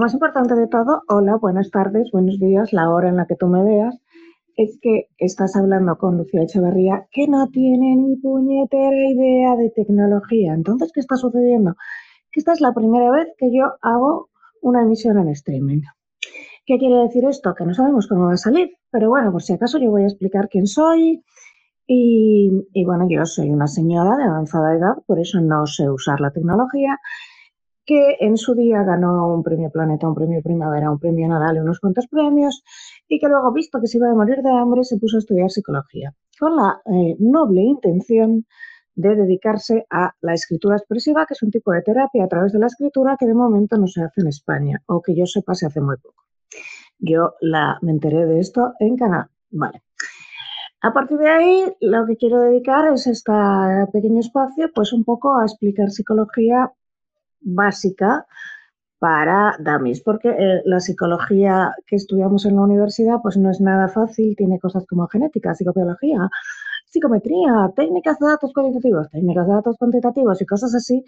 más importante de todo, hola, buenas tardes, buenos días, la hora en la que tú me veas, es que estás hablando con Lucía Echeverría, que no tiene ni puñetera idea de tecnología. Entonces, ¿qué está sucediendo? Que esta es la primera vez que yo hago una emisión en streaming. ¿Qué quiere decir esto? Que no sabemos cómo va a salir, pero bueno, por si acaso yo voy a explicar quién soy. Y, y bueno, yo soy una señora de avanzada edad, por eso no sé usar la tecnología, que en su día ganó un premio Planeta, un premio Primavera, un premio Nadal y unos cuantos premios, y que luego, visto que se iba a morir de hambre, se puso a estudiar psicología, con la eh, noble intención de dedicarse a la escritura expresiva, que es un tipo de terapia a través de la escritura que de momento no se hace en España, o que yo sepa se hace muy poco. Yo la, me enteré de esto en Canadá. Vale. A partir de ahí, lo que quiero dedicar es este pequeño espacio, pues un poco a explicar psicología básica para dummies, porque eh, la psicología que estudiamos en la universidad pues no es nada fácil, tiene cosas como genética, psicobiología, psicometría, técnicas de datos cualitativos, técnicas de datos cuantitativos y cosas así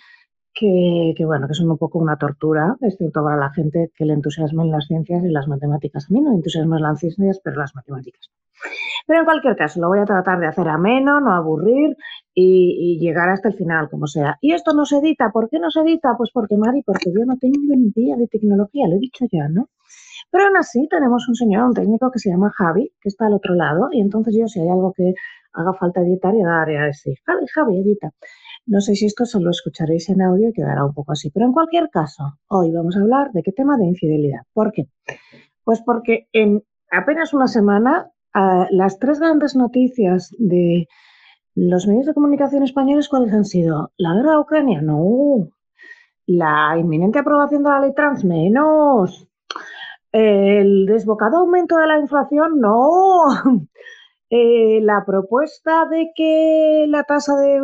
que, bueno, que son un poco una tortura, excepto para la gente que le entusiasmen las ciencias y las matemáticas. A mí no me entusiasman las ciencias, pero las matemáticas. Pero en cualquier caso, lo voy a tratar de hacer ameno, no aburrir y, y, llegar hasta el final, como sea. Y esto no se edita. ¿Por qué no se edita? Pues porque, Mari, porque yo no tengo ni idea de tecnología, lo he dicho ya, ¿no? Pero aún así tenemos un señor, un técnico que se llama Javi, que está al otro lado, y entonces yo si hay algo que haga falta editar, ya daré a decir, Javi, Javi, edita. No sé si esto solo escucharéis en audio y quedará un poco así, pero en cualquier caso, hoy vamos a hablar de qué tema de infidelidad. ¿Por qué? Pues porque en apenas una semana uh, las tres grandes noticias de los medios de comunicación españoles, ¿cuáles han sido? ¿La guerra de Ucrania? No. ¿La inminente aprobación de la ley trans? Menos. ¿El desbocado aumento de la inflación? No. Eh, la propuesta de que la tasa de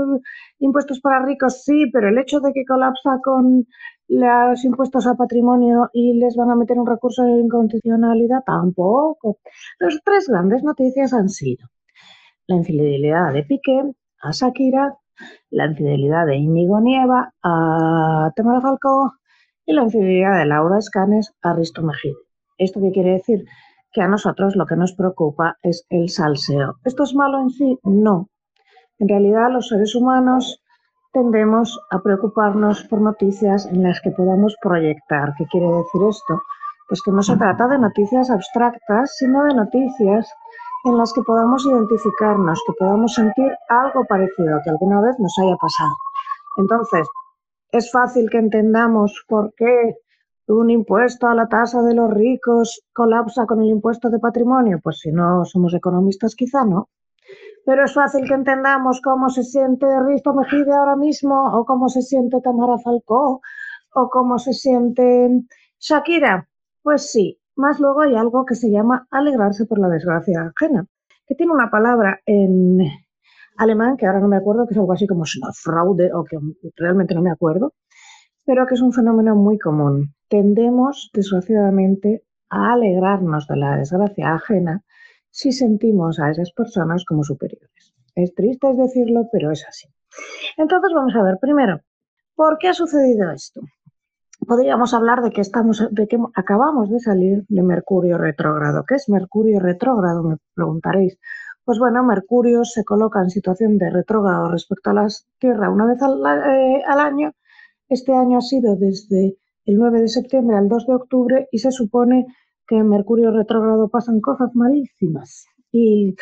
impuestos para ricos sí, pero el hecho de que colapsa con los impuestos a patrimonio y les van a meter un recurso de inconstitucionalidad tampoco. Las tres grandes noticias han sido la infidelidad de Piqué a Shakira, la infidelidad de Íñigo Nieva a Tamara Falcó y la infidelidad de Laura Escanes a Risto Mejide. ¿Esto qué quiere decir? que a nosotros lo que nos preocupa es el salseo. ¿Esto es malo en sí? No. En realidad los seres humanos tendemos a preocuparnos por noticias en las que podamos proyectar. ¿Qué quiere decir esto? Pues que no se trata de noticias abstractas, sino de noticias en las que podamos identificarnos, que podamos sentir algo parecido, que alguna vez nos haya pasado. Entonces, es fácil que entendamos por qué un impuesto a la tasa de los ricos colapsa con el impuesto de patrimonio? Pues si no somos economistas, quizá no. Pero es fácil que entendamos cómo se siente Risto Mejide ahora mismo, o cómo se siente Tamara Falcó, o cómo se siente Shakira. Pues sí, más luego hay algo que se llama alegrarse por la desgracia ajena, que tiene una palabra en alemán que ahora no me acuerdo, que es algo así como fraude, o que realmente no me acuerdo, pero que es un fenómeno muy común. Tendemos, desgraciadamente, a alegrarnos de la desgracia ajena si sentimos a esas personas como superiores. Es triste decirlo, pero es así. Entonces vamos a ver, primero, ¿por qué ha sucedido esto? Podríamos hablar de que estamos, de que acabamos de salir de Mercurio retrógrado. ¿Qué es Mercurio retrógrado? Me preguntaréis. Pues bueno, Mercurio se coloca en situación de retrógrado respecto a la Tierra una vez al, eh, al año este año ha sido desde el 9 de septiembre al 2 de octubre y se supone que en Mercurio retrógrado pasan cosas malísimas. Y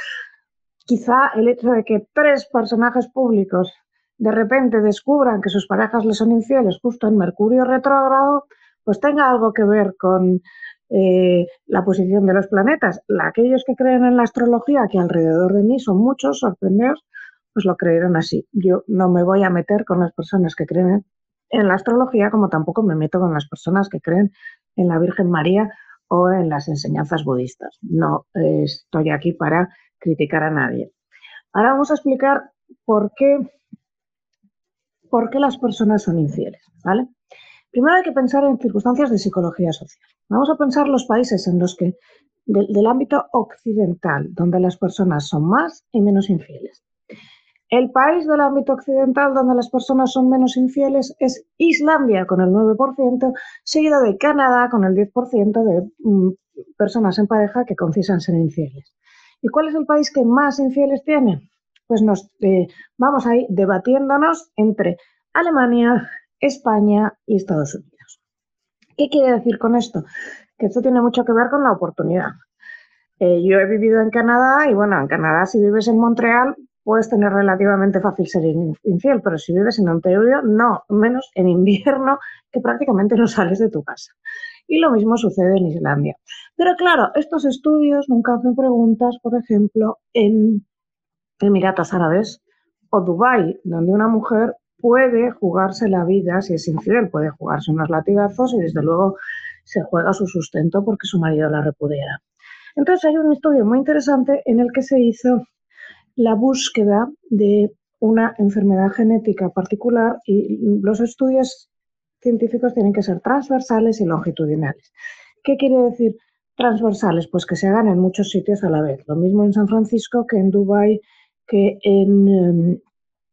quizá el hecho de que tres personajes públicos de repente descubran que sus parejas les son infieles justo en Mercurio retrógrado, pues tenga algo que ver con eh, la posición de los planetas. Aquellos que creen en la astrología, que alrededor de mí son muchos, sorprendedos, pues lo creyeron así. Yo no me voy a meter con las personas que creen en la astrología, como tampoco me meto con las personas que creen en la Virgen María o en las enseñanzas budistas. No eh, estoy aquí para criticar a nadie. Ahora vamos a explicar por qué, por qué las personas son infieles. ¿vale? Primero hay que pensar en circunstancias de psicología social. Vamos a pensar los países en los que, del ámbito occidental, donde las personas son más y menos infieles. El país del ámbito occidental donde las personas son menos infieles es Islandia con el 9%, seguido de Canadá con el 10% de mm, personas en pareja que confiesan ser infieles. ¿Y cuál es el país que más infieles tiene? Pues nos eh, vamos ahí debatiéndonos entre Alemania, España y Estados Unidos. ¿Qué quiere decir con esto? Que esto tiene mucho que ver con la oportunidad. Eh, yo he vivido en Canadá y bueno, en Canadá si vives en Montreal puedes tener relativamente fácil ser infiel, pero si vives en Ontario, no, menos en invierno que prácticamente no sales de tu casa. Y lo mismo sucede en Islandia. Pero claro, estos estudios nunca hacen preguntas, por ejemplo, en Emiratos Árabes o Dubái, donde una mujer puede jugarse la vida si es infiel, puede jugarse unos latigazos y desde luego se juega su sustento porque su marido la repudiera. Entonces hay un estudio muy interesante en el que se hizo la búsqueda de una enfermedad genética particular y los estudios científicos tienen que ser transversales y longitudinales. ¿Qué quiere decir transversales? Pues que se hagan en muchos sitios a la vez. Lo mismo en San Francisco que en Dubái, que en, em,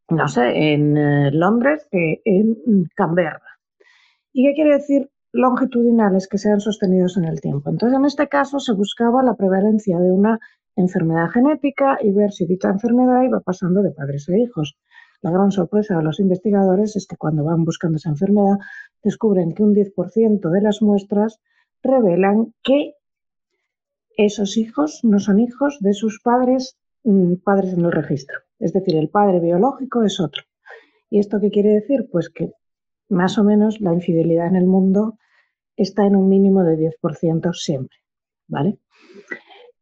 no sé, en eh, Londres, que en Canberra. ¿Y qué quiere decir longitudinales que sean sostenidos en el tiempo? Entonces, en este caso se buscaba la prevalencia de una enfermedad genética y ver si dicha enfermedad iba pasando de padres a hijos. La gran sorpresa de los investigadores es que cuando van buscando esa enfermedad descubren que un 10% de las muestras revelan que esos hijos no son hijos de sus padres, mm, padres en el registro. Es decir, el padre biológico es otro. ¿Y esto qué quiere decir? Pues que más o menos la infidelidad en el mundo está en un mínimo de 10% siempre. ¿Vale?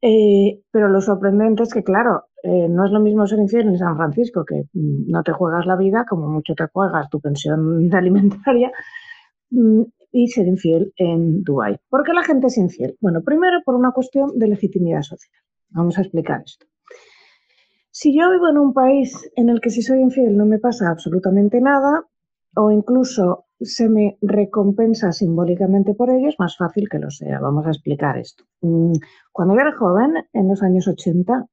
Eh, pero lo sorprendente es que, claro, eh, no es lo mismo ser infiel en San Francisco, que mm, no te juegas la vida, como mucho te juegas tu pensión alimentaria, mm, y ser infiel en Dubái. ¿Por qué la gente es infiel? Bueno, primero por una cuestión de legitimidad social. Vamos a explicar esto. Si yo vivo en un país en el que si soy infiel no me pasa absolutamente nada, o incluso se me recompensa simbólicamente por ello, es más fácil que lo sea. Vamos a explicar esto. Mm, cuando yo era joven, en los años 80,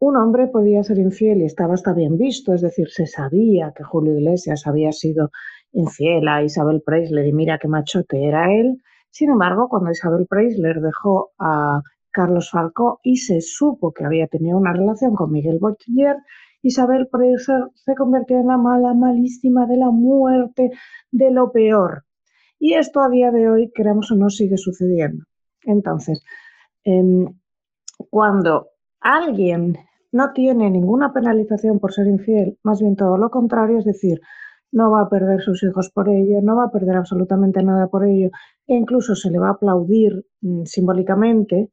un hombre podía ser infiel y estaba hasta bien visto, es decir, se sabía que Julio Iglesias había sido infiel a Isabel Preisler y mira qué machote era él. Sin embargo, cuando Isabel Preisler dejó a Carlos Falcó y se supo que había tenido una relación con Miguel Botiller, Isabel Preisler se convirtió en la mala, malísima de la muerte, de lo peor. Y esto a día de hoy, queramos o no, sigue sucediendo. Entonces, em, cuando alguien no tiene ninguna penalización por ser infiel, más bien todo lo contrario, es decir, no va a perder sus hijos por ello, no va a perder absolutamente nada por ello, e incluso se le va a aplaudir mm, simbólicamente,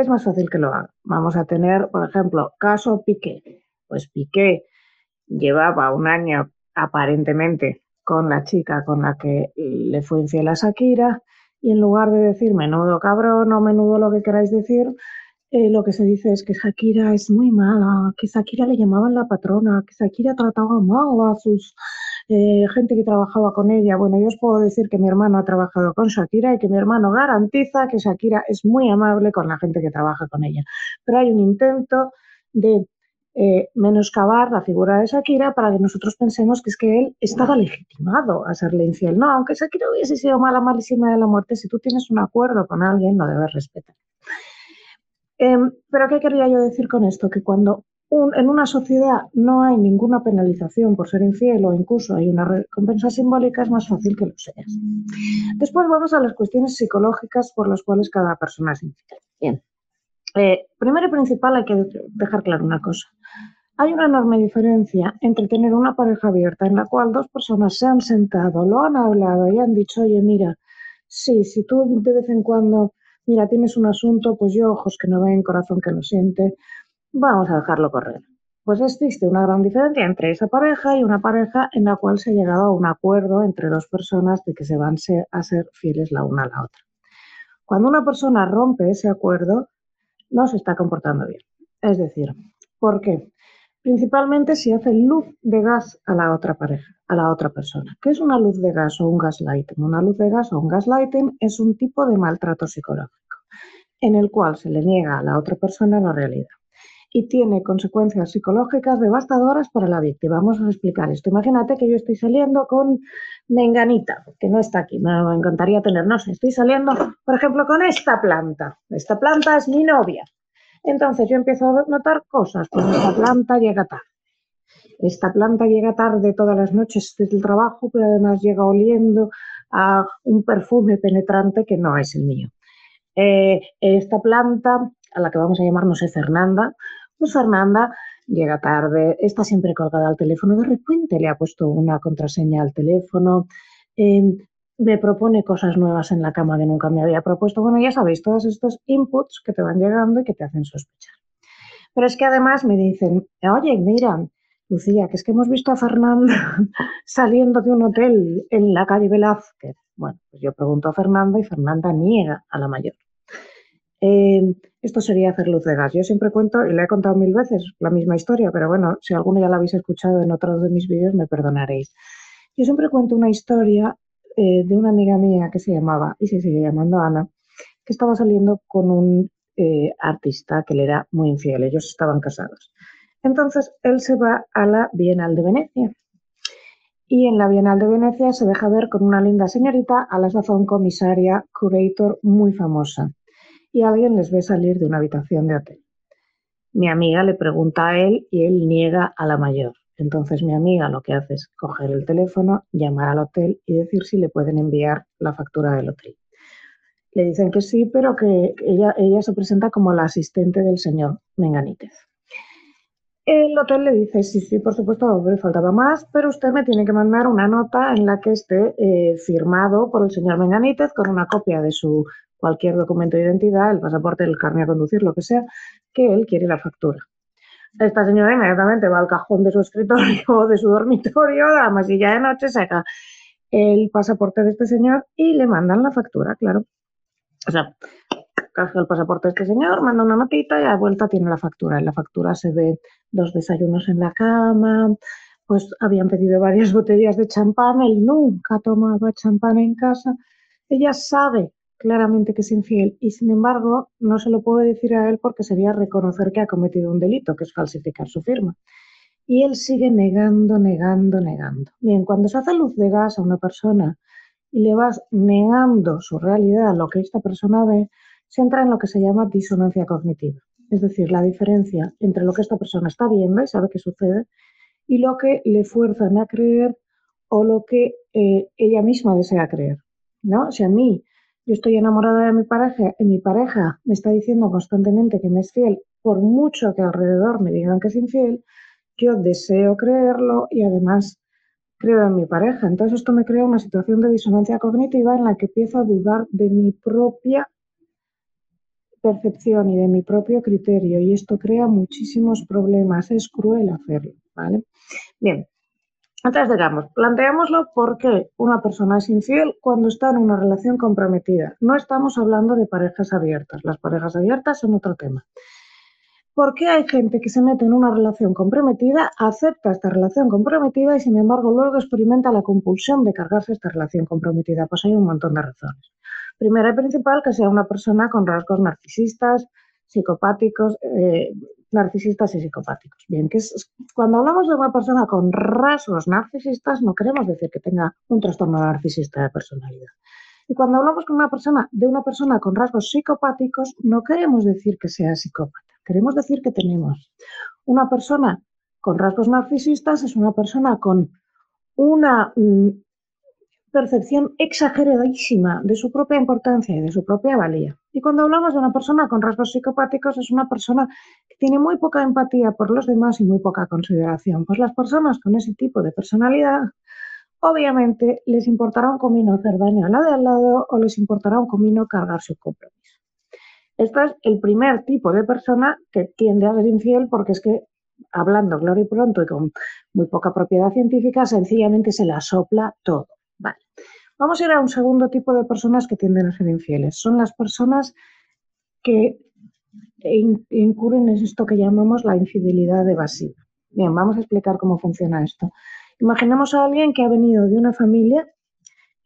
es más fácil que lo haga. Vamos a tener, por ejemplo, caso Piqué. Pues Piqué llevaba un año aparentemente con la chica con la que le fue infiel a Shakira y en lugar de decir menudo cabrón o menudo lo que queráis decir, eh, lo que se dice es que Shakira es muy mala, que Shakira le llamaban la patrona, que Shakira trataba mal a sus eh, gente que trabajaba con ella. Bueno, yo os puedo decir que mi hermano ha trabajado con Shakira y que mi hermano garantiza que Shakira es muy amable con la gente que trabaja con ella. Pero hay un intento de eh, menoscabar la figura de Shakira para que nosotros pensemos que es que él estaba legitimado a serle infiel. No, aunque Shakira hubiese sido mala, malísima de la muerte, si tú tienes un acuerdo con alguien, lo debes respetar. Em, pero ¿qué quería yo decir con esto? Que cuando en una sociedad no hay ninguna penalización por ser infiel o incluso hay una recompensa simbólica, es más fácil que lo seas. Después vamos a las cuestiones psicológicas por las cuales cada persona es infiel. Bien. Eh, primero y principal hay que dejar claro una cosa. Hay una enorme diferencia entre tener una pareja abierta en la cual dos personas se han sentado, lo han hablado y han dicho, oye, mira, sí, si tú de vez en cuando, mira, tienes un asunto, pues yo ojos que no ven, corazón que no siente, Vamos a dejarlo correr. Pues existe una gran diferencia entre esa pareja y una pareja en la cual se ha llegado a un acuerdo entre dos personas de que se van a ser fieles la una a la otra. Cuando una persona rompe ese acuerdo, no se está comportando bien. Es decir, ¿por qué? Principalmente si hace luz de gas a la otra pareja, a la otra persona. ¿Qué es una luz de gas o un gaslighting? Una luz de gas o un gaslighting es un tipo de maltrato psicológico en el cual se le niega a la otra persona la realidad. Y tiene consecuencias psicológicas devastadoras para la víctima. Vamos a explicar esto. Imagínate que yo estoy saliendo con Menganita, que no está aquí, me encantaría tener, no sé, estoy saliendo, por ejemplo, con esta planta. Esta planta es mi novia. Entonces yo empiezo a notar cosas, pues esta planta llega tarde. Esta planta llega tarde todas las noches desde el trabajo, pero además llega oliendo a un perfume penetrante que no es el mío. Eh, esta planta, a la que vamos a llamar, no sé, Fernanda, pues Fernanda llega tarde, está siempre colgada al teléfono, de repente le ha puesto una contraseña al teléfono, em, me propone cosas nuevas en la cama que nunca me había propuesto. Bueno, ya sabéis, todos estos inputs que te van llegando y que te hacen sospechar. Pero es que además me dicen, oye, mira, Lucía, que es que hemos visto a Fernanda saliendo de un hotel en la calle Velázquez. Bueno, pues yo pregunto a Fernanda y Fernanda niega a la mayor. Eh, esto sería hacer luz de gas. Yo siempre cuento, y le he contado mil veces la misma historia, pero bueno, si alguno ya la habéis escuchado en otro de mis vídeos, me perdonaréis. Yo siempre cuento una historia eh, de una amiga mía que se llamaba, y se sigue llamando Ana, que estaba saliendo con un eh, artista que le era muy infiel. Ellos estaban casados. Entonces él se va a la Bienal de Venecia. Y en la Bienal de Venecia se deja ver con una linda señorita, a la sazón comisaria, curator muy famosa y alguien les ve salir de una habitación de hotel. Mi amiga le pregunta a él y él niega a la mayor. Entonces mi amiga lo que hace es coger el teléfono, llamar al hotel y decir si le pueden enviar la factura del hotel. Le dicen que sí, pero que ella, ella se presenta como la asistente del señor Menganítez. El hotel le dice, sí, sí, por supuesto, me faltaba más, pero usted me tiene que mandar una nota en la que esté eh, firmado por el señor Menganítez con una copia de su cualquier documento de identidad, el pasaporte, el carnet a conducir, lo que sea, que él quiere la factura. Esta señora inmediatamente va al cajón de su escritorio o de su dormitorio, a la masilla de noche, saca el pasaporte de este señor y le mandan la factura, claro. O sea, caja el pasaporte de este señor, manda una notita y a vuelta tiene la factura. En la factura se ve dos desayunos en la cama, pues habían pedido varias botellas de champán, él nunca tomaba champán en casa. Ella sabe claramente que es infiel y sin embargo no se lo puede decir a él porque sería reconocer que ha cometido un delito, que es falsificar su firma. Y él sigue negando, negando, negando. Bien, cuando se hace luz de gas a una persona y le vas negando su realidad, lo que esta persona ve, se entra en lo que se llama disonancia cognitiva. Es decir, la diferencia entre lo que esta persona está viendo y sabe que sucede y lo que le fuerzan a creer o lo que eh, ella misma desea creer. ¿no? Si a mí yo estoy enamorada de mi pareja y mi pareja me está diciendo constantemente que me es fiel, por mucho que alrededor me digan que es infiel, yo deseo creerlo y además creo en mi pareja. Entonces esto me crea una situación de disonancia cognitiva en la que empiezo a dudar de mi propia percepción y de mi propio criterio y esto crea muchísimos problemas. Es cruel hacerlo, ¿vale? Bien, entonces, digamos, planteémoslo porque una persona es infiel cuando está en una relación comprometida. No estamos hablando de parejas abiertas. Las parejas abiertas son otro tema. ¿Por qué hay gente que se mete en una relación comprometida, acepta esta relación comprometida y sin embargo luego experimenta la compulsión de cargarse esta relación comprometida? Pues hay un montón de razones. Primera y principal, que sea una persona con rasgos narcisistas, psicopáticos, eh, narcisistas y psicopáticos. Bien, que es, cuando hablamos de una persona con rasgos narcisistas, no queremos decir que tenga un trastorno narcisista de personalidad. Y cuando hablamos con una persona, de una persona con rasgos psicopáticos, no queremos decir que sea psicópata. Queremos decir que tenemos una persona con rasgos narcisistas, es una persona con una mm, percepción exageradísima de su propia importancia y de su propia valía. Y cuando hablamos de una persona con rasgos psicopáticos, es una persona que tiene muy poca empatía por los demás y muy poca consideración. Pues las personas con ese tipo de personalidad, obviamente, les importará un comino hacer daño a la de al lado o les importará un comino cargar su compromiso. Este es el primer tipo de persona que tiende a ser infiel porque es que, hablando claro y pronto y con muy poca propiedad científica, sencillamente se la sopla todo. Vamos a ir a un segundo tipo de personas que tienden a ser infieles. Son las personas que incurren en esto que llamamos la infidelidad evasiva. Bien, vamos a explicar cómo funciona esto. Imaginemos a alguien que ha venido de una familia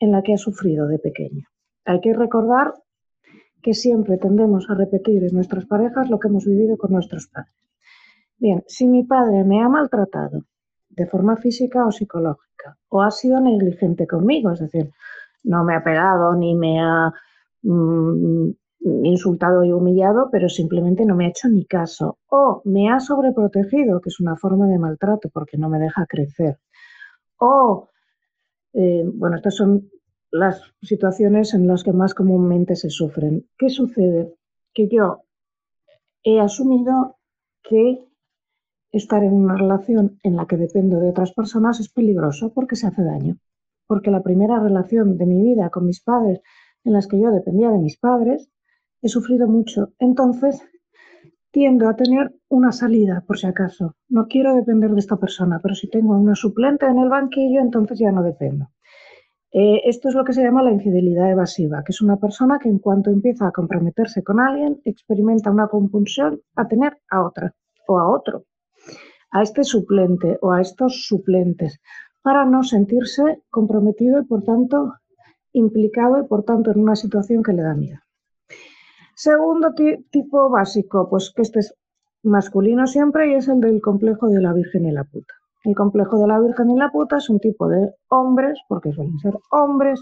en la que ha sufrido de pequeño. Hay que recordar que siempre tendemos a repetir en nuestras parejas lo que hemos vivido con nuestros padres. Bien, si mi padre me ha maltratado de forma física o psicológica, o ha sido negligente conmigo, es decir, no me ha pegado ni me ha mm, insultado y humillado, pero simplemente no me ha hecho ni caso, o me ha sobreprotegido, que es una forma de maltrato porque no me deja crecer, o, eh, bueno, estas son las situaciones en las que más comúnmente se sufren. ¿Qué sucede? Que yo he asumido que estar en una relación en la que dependo de otras personas es peligroso porque se hace daño. Porque la primera relación de mi vida con mis padres, en las que yo dependía de mis padres, he sufrido mucho. Entonces, tiendo a tener una salida, por si acaso. No quiero depender de esta persona, pero si tengo una suplente en el banquillo, entonces ya no dependo. Eh, esto es lo que se llama la infidelidad evasiva, que es una persona que en cuanto empieza a comprometerse con alguien, experimenta una compulsión a tener a otra o a otro a este suplente o a estos suplentes para no sentirse comprometido y por tanto implicado y por tanto en una situación que le da miedo. Segundo tipo básico, pues que este es masculino siempre y es el del complejo de la Virgen y la puta. El complejo de la Virgen y la puta es un tipo de hombres, porque suelen ser hombres,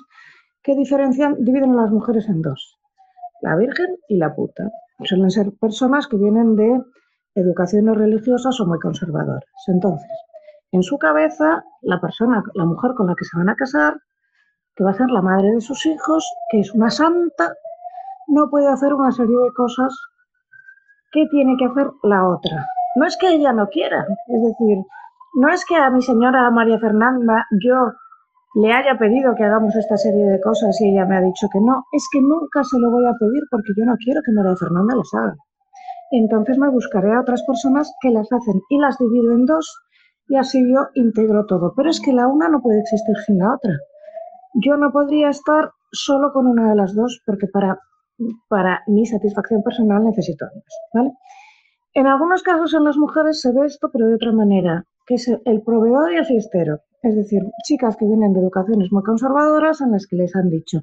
que diferencian, dividen a las mujeres en dos, la Virgen y la puta. Suelen ser personas que vienen de educaciones religiosas o muy conservadoras. Entonces, en su cabeza, la persona, la mujer con la que se van a casar, que va a ser la madre de sus hijos, que es una santa, no puede hacer una serie de cosas que tiene que hacer la otra. No es que ella no quiera, es decir, no es que a mi señora María Fernanda yo le haya pedido que hagamos esta serie de cosas y ella me ha dicho que no, es que nunca se lo voy a pedir porque yo no quiero que María Fernanda las haga entonces me buscaré a otras personas que las hacen y las divido en dos y así yo integro todo. Pero es que la una no puede existir sin la otra. Yo no podría estar solo con una de las dos porque para, para mi satisfacción personal necesito ambas. ¿vale? En algunos casos en las mujeres se ve esto, pero de otra manera, que es el proveedor y el fiestero. Es decir, chicas que vienen de educaciones muy conservadoras en las que les han dicho,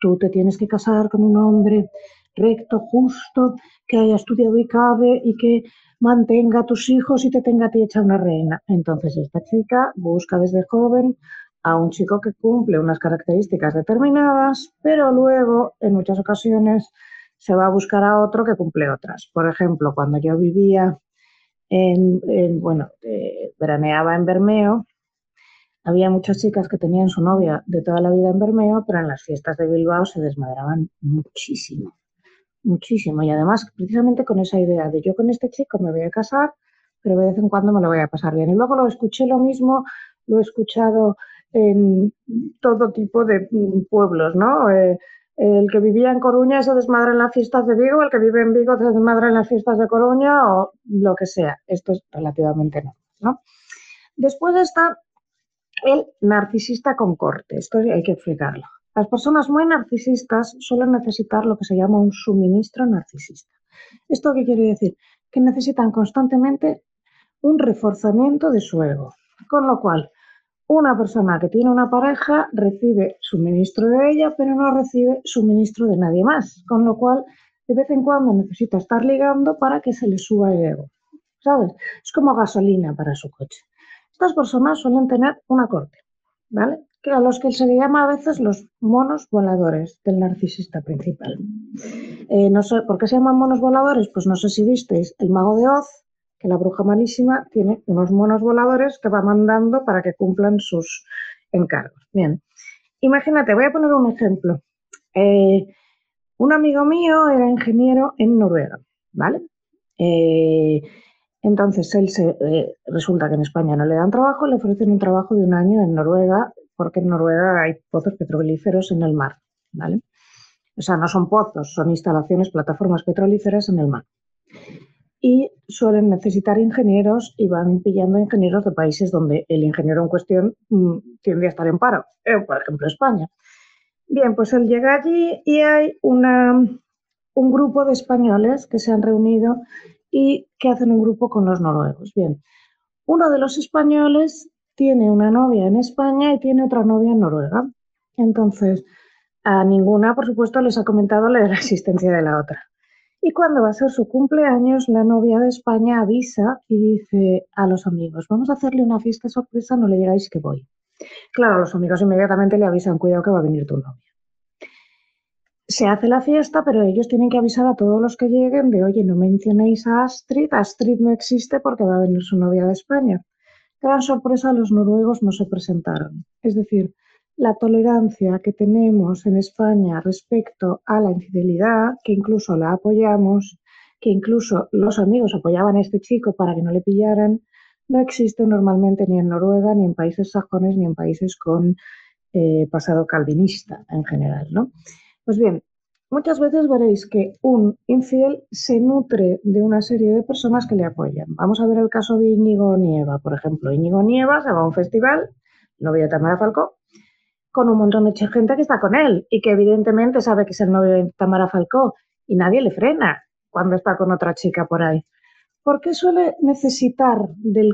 tú te tienes que casar con un hombre recto, justo, que haya estudiado y cabe y que mantenga a tus hijos y te tenga a ti hecha una reina. Entonces esta chica busca desde joven a un chico que cumple unas características determinadas, pero luego en muchas ocasiones se va a buscar a otro que cumple otras. Por ejemplo, cuando yo vivía en, bueno, eh, veraneaba en Bermeo, había muchas chicas que tenían su novia de toda la vida en Bermeo, pero en las fiestas de Bilbao se desmadraban muchísimo muchísimo. Y además, precisamente con esa idea de yo con este chico me voy a casar, pero de vez en cuando me lo voy a pasar bien. Y luego lo escuché lo mismo, lo he escuchado en todo tipo de mm, pueblos, ¿no? Eh, el que vivía en Coruña se desmadra en las fiestas de Vigo, el que vive en Vigo se desmadra en las fiestas de Coruña o lo que sea. Esto es relativamente nuevo, ¿no? Después está el narcisista con corte. Esto hay que explicarlo. Las personas muy narcisistas suelen necesitar lo que se llama un suministro narcisista. ¿Esto qué quiere decir? Que necesitan constantemente un reforzamiento de su ego. Con lo cual, una persona que tiene una pareja recibe suministro de ella, pero no recibe suministro de nadie más. Con lo cual, de vez en cuando necesita estar ligando para que se le suba el ego. ¿Sabes? Es como gasolina para su coche. Estas personas suelen tener una corte, ¿vale? A los que se le llama a veces los monos voladores del narcisista principal. Eh, no sé, ¿Por qué se llaman monos voladores? Pues no sé si visteis El Mago de Oz, que la bruja malísima tiene unos monos voladores que va mandando para que cumplan sus encargos. Bien, imagínate, voy a poner un ejemplo. Eh, un amigo mío era ingeniero en Noruega, ¿vale? Eh, entonces él se, resulta que en España no le dan trabajo, le ofrecen un trabajo de un año en Noruega porque en Noruega hay pozos petrolíferos en el mar, ¿vale? O sea, no son pozos, son instalaciones, plataformas petrolíferas en el mar. Y suelen necesitar ingenieros y van pillando ingenieros de países donde el ingeniero en cuestión mm, tiende a estar en paro, eh, por ejemplo España. Bien, pues él llega allí y hay una, un grupo de españoles que se han reunido y que hacen un grupo con los noruegos. Bien, uno de los españoles tiene una novia en España y tiene otra novia en Noruega. Entonces, a ninguna, por supuesto, les ha comentado la existencia de la otra. Y cuando va a ser su cumpleaños, la novia de España avisa y dice a los amigos, vamos a hacerle una fiesta sorpresa, no le digáis que voy. Claro, los amigos inmediatamente le avisan, cuidado que va a venir tu novia. Se hace la fiesta, pero ellos tienen que avisar a todos los que lleguen de, oye, no mencionéis a Astrid, Astrid no existe porque va a venir su novia de España. Gran sorpresa, los noruegos no se presentaron. Es decir, la tolerancia que tenemos en España respecto a la infidelidad, que incluso la apoyamos, que incluso los amigos apoyaban a este chico para que no le pillaran, no existe normalmente ni en Noruega, ni en países sajones, ni en países con eh, pasado calvinista en general. ¿no? Pues bien, muchas veces veréis que un infiel se nutre de una serie de personas que le apoyan. Vamos a ver el caso de Íñigo Nieva, por ejemplo. Íñigo Nieva se va a un festival, novio de Tamara Falcó, con un montón de gente que está con él y que evidentemente sabe que es el novio de Tamara Falcó y nadie le frena cuando está con otra chica por ahí. ¿Por qué suele necesitar del,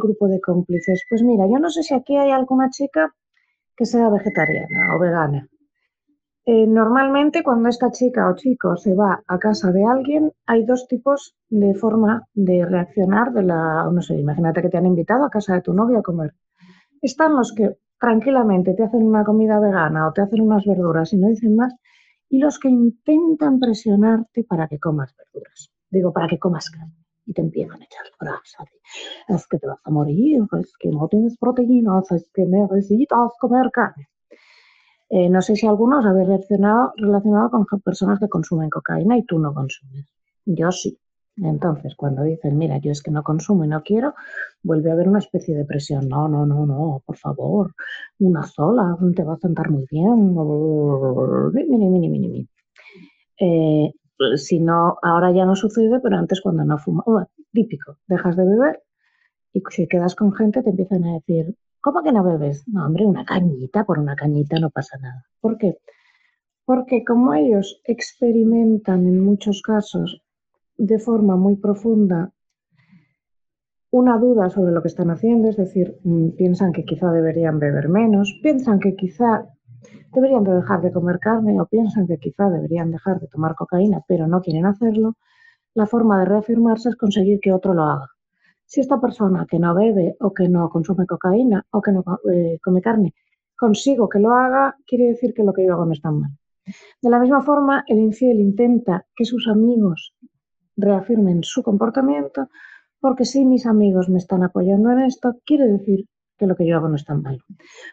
grupo de cómplices? Pues mira, yo no sé si aquí hay alguna chica que sea vegetariana o vegana. Eh, normalmente cuando esta chica o chico se va a casa de alguien, hay dos tipos de forma de reaccionar de la, no sé, imagínate que te han invitado a casa de tu novio a comer. Están los que tranquilamente te hacen una comida vegana o te hacen unas verduras y no dicen más, y los que intentan presionarte para que comas verduras. Digo, para que comas carne. Y te empiezan a echar grasa. Es que te vas a morir, es que no tienes proteínas, es que necesitas comer carne. Eh, no sé si algunos habéis relacionado con personas que consumen cocaína y tú no consumes. Yo sí. Entonces, cuando dicen, mira, yo es que no consumo y no quiero, vuelve a haber una especie de presión. No, no, no, no, por favor, una sola, te va a sentar muy bien. Mini, mini, mini, mini. Eh, si no, ahora ya no sucede, pero antes cuando no fuma, típico, dejas de beber y si quedas con gente te empiezan a decir, ¿cómo que no bebes? No, hombre, una cañita, por una cañita no pasa nada. ¿Por qué? Porque como ellos experimentan en muchos casos de forma muy profunda una duda sobre lo que están haciendo, es decir, mm, piensan que quizá deberían beber menos, piensan que quizá deberían de dejar de comer carne o piensan que quizá deberían dejar de tomar cocaína, pero no quieren hacerlo, la forma de reafirmarse es conseguir que otro lo haga. Si esta persona que no bebe o que no consume cocaína o que no eh, come carne consigo que lo haga, quiere decir que lo que yo hago no está mal. De la misma forma, el infiel intenta que sus amigos reafirmen su comportamiento, porque si mis amigos me están apoyando en esto, quiere decir que lo que yo hago no es tan malo.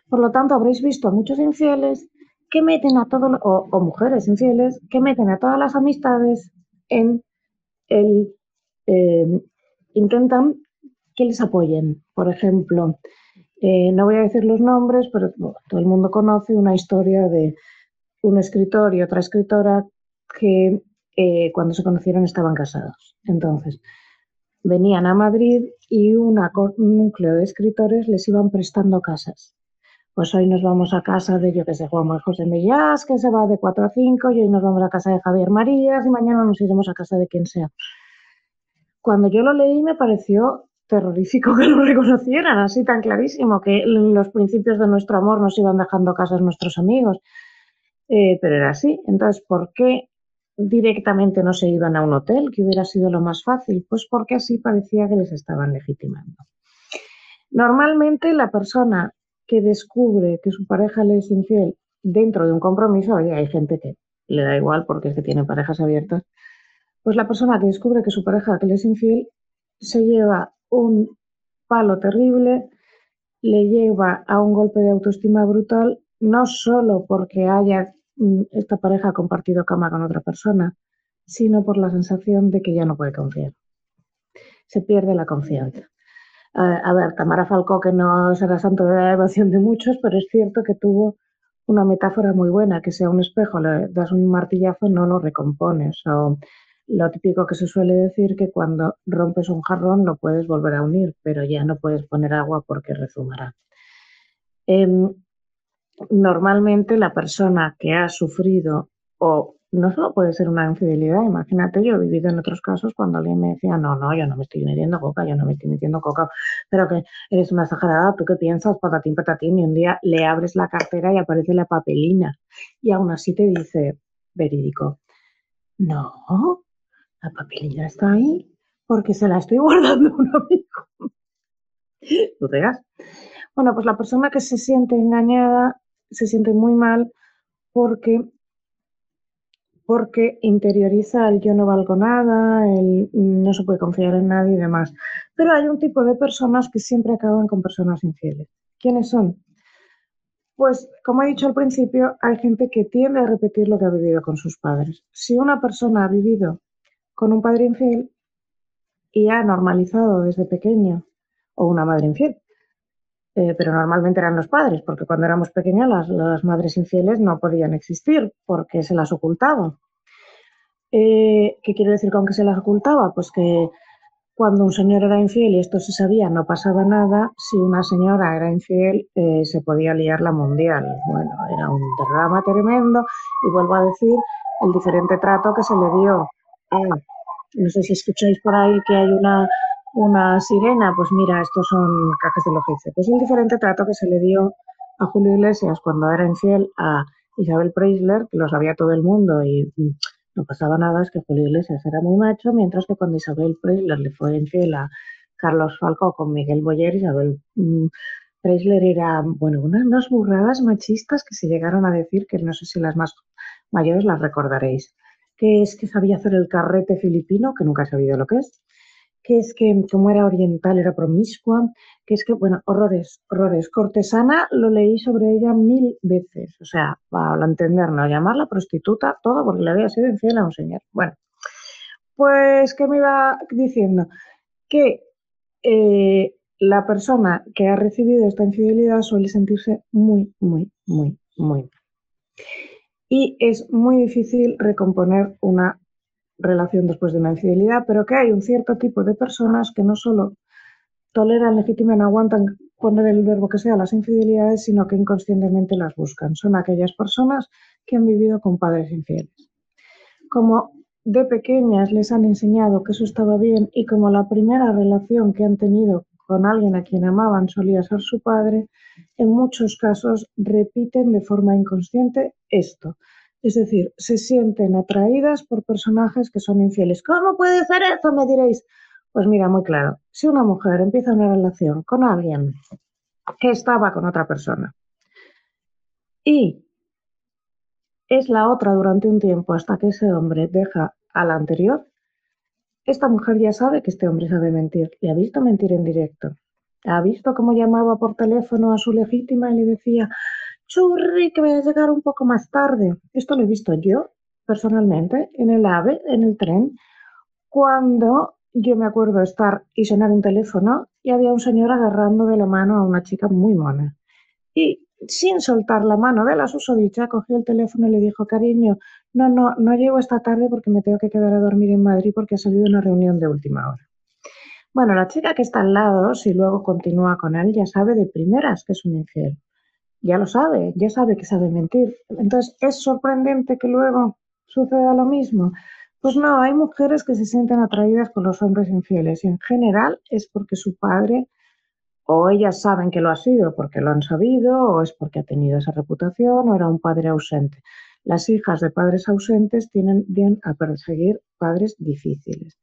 Por lo tanto, habréis visto a muchos infieles que meten a todos, o, mujeres infieles, que meten a todas las amistades en el, eh, intentan que les apoyen. Por ejemplo, eh, no voy a decir los nombres, pero todo el mundo conoce una historia de un escritor y otra escritora que eh, cuando se conocieron estaban casados. Entonces, venían a Madrid y un núcleo de escritores les iban prestando casas. Pues hoy nos vamos a casa de, yo que sé, Juan José Mellás, que se va de 4 a 5, y hoy nos vamos a casa de Javier Marías, y mañana nos iremos a casa de quien sea. Cuando yo lo leí me pareció terrorífico que lo reconocieran así tan clarísimo, que los principios de nuestro amor nos iban dejando casas nuestros amigos. Eh, pero era así. Entonces, ¿por qué directamente no se iban a un hotel, que hubiera sido lo más fácil, pues porque así parecía que les estaban legitimando. Normalmente la persona que descubre que su pareja le es infiel dentro de un compromiso, oye, hay gente que le da igual porque es que tiene parejas abiertas, pues la persona que descubre que su pareja que le es infiel se lleva un palo terrible, le lleva a un golpe de autoestima brutal, no solo porque haya Mm, esta pareja compartido cama con otra persona, sino por la sensación de que ya no puede confiar. Se pierde la confianza. a ver, Tamara Falcó, que no será santo de la devoción de muchos, pero es cierto que tuvo una metáfora muy buena, que sea un espejo, le das un martillazo, no lo recompones. Lo típico que se suele decir que cuando rompes un jarrón lo puedes volver a unir, pero ya no puedes poner agua porque rezumará. Em, normalmente la persona que ha sufrido o no solo puede ser una infidelidad, imagínate, yo he vivido en otros casos cuando alguien me decía, no, no, yo no me estoy metiendo coca, yo no me estoy metiendo coca, pero que eres una exagerada, ¿tú qué piensas? Patatín, patatín, y un día le abres la cartera y aparece la papelina y aún así te dice, verídico, no, La papelilla está ahí porque se la estoy guardando a un amigo. ¿Tú te Bueno, pues la persona que se siente engañada se siente muy mal porque porque interioriza el yo no valgo nada, el no se puede confiar en nadie y demás. Pero hay un tipo de personas que siempre acaban con personas infieles. ¿Quiénes son? Pues, como he dicho al principio, hay gente que tiende a repetir lo que ha vivido con sus padres. Si una persona ha vivido con un padre infiel y ha normalizado desde pequeño, o una madre infiel, eh, pero normalmente eran los padres, porque cuando éramos pequeñas las, madres infieles no podían existir porque se las ocultaba. Eh, ¿Qué quiero decir con que se las ocultaba? Pues que cuando un señor era infiel y esto se sabía, no pasaba nada. Si una señora era infiel, eh, se podía liar la mundial. Bueno, era un drama tremendo. Y vuelvo a decir el diferente trato que se le dio a, no sé si escucháis por ahí que hay una una sirena, pues mira, estos son cajas de logice. Pues el diferente trato que se le dio a Julio Iglesias cuando era infiel a Isabel Preisler, que lo sabía todo el mundo y no pasaba nada, es que Julio Iglesias era muy macho, mientras que cuando Isabel Preisler le fue infiel a Carlos Falco con Miguel Boyer, Isabel mm, Preisler era, bueno, unas burradas machistas que se llegaron a decir, que no sé si las más mayores las recordaréis, que es que sabía hacer el carrete filipino, que nunca he sabido lo que es, que es que como era oriental era promiscua, que es que, bueno, horrores, horrores. Cortesana lo leí sobre ella mil veces, o sea, para entendernos, llamarla prostituta, todo porque le había sido infiel a un señor. Bueno, pues, ¿qué me iba diciendo? Que eh, la persona que ha recibido esta infidelidad suele sentirse muy, muy, muy, muy Y es muy difícil recomponer una relación después de una infidelidad, pero que hay un cierto tipo de personas que no solo toleran, legitiman, aguantan, poner el verbo que sea, las infidelidades, sino que inconscientemente las buscan. Son aquellas personas que han vivido con padres infieles. Como de pequeñas les han enseñado que eso estaba bien y como la primera relación que han tenido con alguien a quien amaban solía ser su padre, en muchos casos repiten de forma inconsciente esto. Es decir, se sienten atraídas por personajes que son infieles. ¿Cómo puede ser eso? Me diréis. Pues mira, muy claro. Si una mujer empieza una relación con alguien que estaba con otra persona y es la otra durante un tiempo hasta que ese hombre deja a la anterior, esta mujer ya sabe que este hombre sabe mentir. Le ha visto mentir en directo. Ha visto cómo llamaba por teléfono a su legítima y le decía, churri, que voy a llegar un poco más tarde. Esto lo he visto yo personalmente en el AVE, en el tren, cuando yo me acuerdo estar y sonar un teléfono y había un señor agarrando de la mano a una chica muy mona. Y sin soltar la mano de la susodicha, cogió el teléfono y le dijo, cariño, no, no, no llego esta tarde porque me tengo que quedar a dormir en Madrid porque ha salido una reunión de última hora. Bueno, la chica que está al lado, si luego continúa con él, ya sabe de primeras que es un infiel ya lo sabe, ya sabe que sabe mentir. Entonces, ¿es sorprendente que luego suceda lo mismo? Pues no, hay mujeres que se sienten atraídas por los hombres infieles y en general es porque su padre o ellas saben que lo ha sido porque lo han sabido o es porque ha tenido esa reputación o era un padre ausente. Las hijas de padres ausentes tienen bien a perseguir padres difíciles.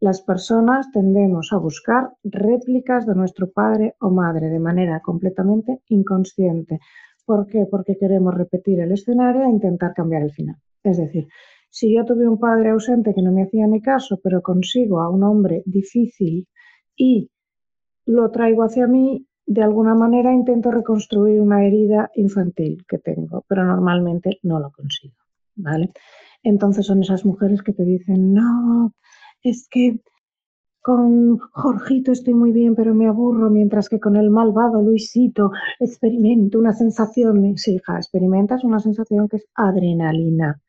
Las personas tendemos a buscar réplicas de nuestro padre o madre de manera completamente inconsciente. ¿Por qué? Porque queremos repetir el escenario e intentar cambiar el final. Es decir, si yo tuve un padre ausente que no me hacía ni caso, pero consigo a un hombre difícil y lo traigo hacia mí, de alguna manera intento reconstruir una herida infantil que tengo, pero normalmente no lo consigo. ¿Vale? Entonces son esas mujeres que te dicen, no, es que con Jorgito estoy muy bien, pero me aburro, mientras que con el malvado Luisito experimento una sensación, sí, hija, experimentas una sensación que es adrenalina,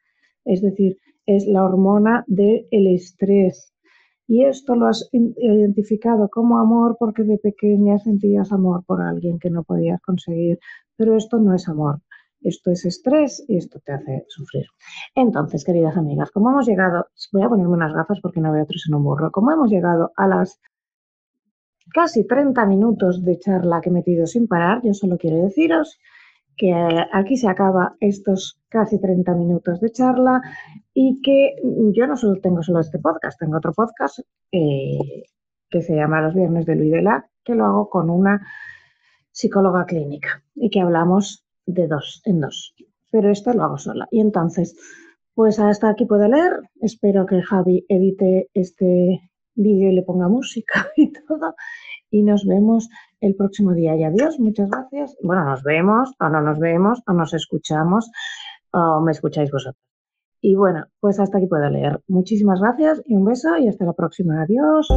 es decir, es la hormona del estrés. Y esto lo has identificado como amor porque de pequeña sentías amor por alguien que no podías conseguir, pero esto no es amor. Esto es estrés y esto te hace sufrir. Entonces, queridas amigas, como hemos llegado, voy a ponerme unas gafas porque no veo otros en un burro, como hemos llegado a las casi 30 minutos de charla que he metido sin parar, yo solo quiero deciros que aquí se acaba estos casi 30 minutos de charla y que yo no solo tengo solo este podcast, tengo otro podcast eh, que se llama Los Viernes de Luis de la, que lo hago con una psicóloga clínica y que hablamos de dos en dos. Pero esto lo hago sola. Y entonces, pues hasta aquí puedo leer. Espero que Javi edite este vídeo y le ponga música y todo. Y nos vemos el próximo día. Y adiós, muchas gracias. Bueno, nos vemos, o no nos vemos, o nos escuchamos, o me escucháis vosotros. Y bueno, pues hasta aquí puedo leer. Muchísimas gracias y un beso y hasta la próxima. Adiós.